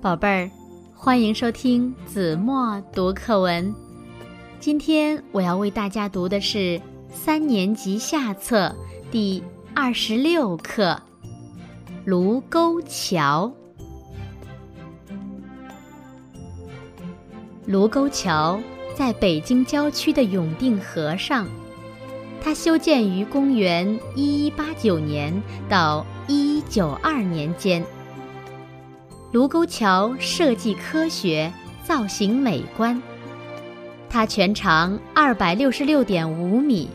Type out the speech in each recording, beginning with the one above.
宝贝儿，欢迎收听子墨读课文。今天我要为大家读的是三年级下册第二十六课《卢沟桥》。卢沟桥在北京郊区的永定河上，它修建于公元一一八九年到一一九二年间。卢沟桥设计科学，造型美观。它全长二百六十六点五米，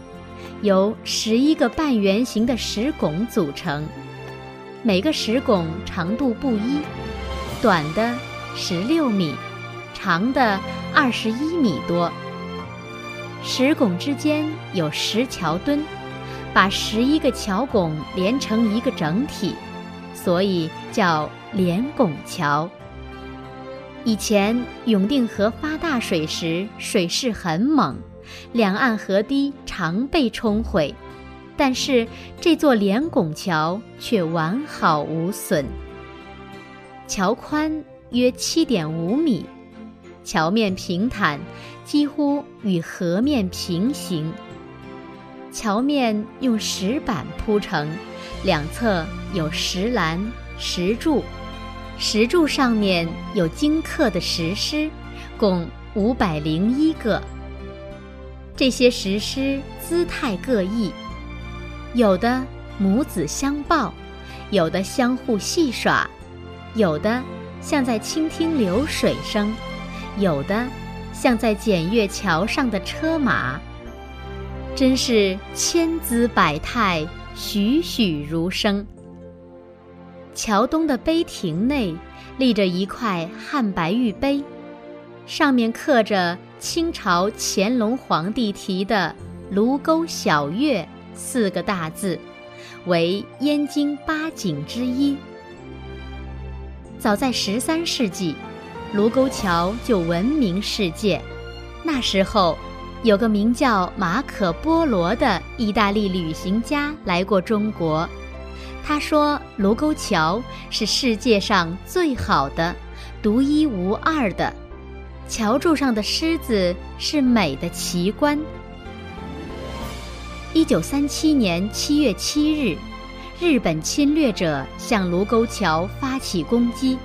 由十一个半圆形的石拱组成，每个石拱长度不一，短的十六米，长的二十一米多。石拱之间有石桥墩，把十一个桥拱连成一个整体。所以叫连拱桥。以前永定河发大水时，水势很猛，两岸河堤常被冲毁，但是这座连拱桥却完好无损。桥宽约七点五米，桥面平坦，几乎与河面平行。桥面用石板铺成。两侧有石栏、石柱，石柱上面有精刻的石狮，共五百零一个。这些石狮姿态各异，有的母子相抱，有的相互戏耍，有的像在倾听流水声，有的像在检阅桥上的车马，真是千姿百态。栩栩如生。桥东的碑亭内立着一块汉白玉碑，上面刻着清朝乾隆皇帝题的“卢沟晓月”四个大字，为燕京八景之一。早在十三世纪，卢沟桥就闻名世界。那时候。有个名叫马可·波罗的意大利旅行家来过中国，他说卢沟桥是世界上最好的、独一无二的，桥柱上的狮子是美的奇观。一九三七年七月七日，日本侵略者向卢沟桥发起攻击，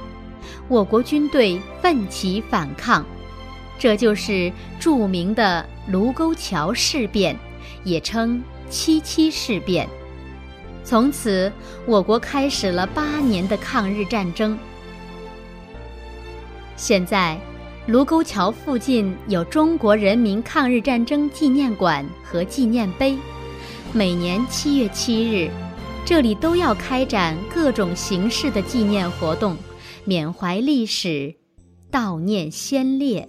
我国军队奋起反抗。这就是著名的卢沟桥事变，也称七七事变。从此，我国开始了八年的抗日战争。现在，卢沟桥附近有中国人民抗日战争纪念馆和纪念碑，每年七月七日，这里都要开展各种形式的纪念活动，缅怀历史，悼念先烈。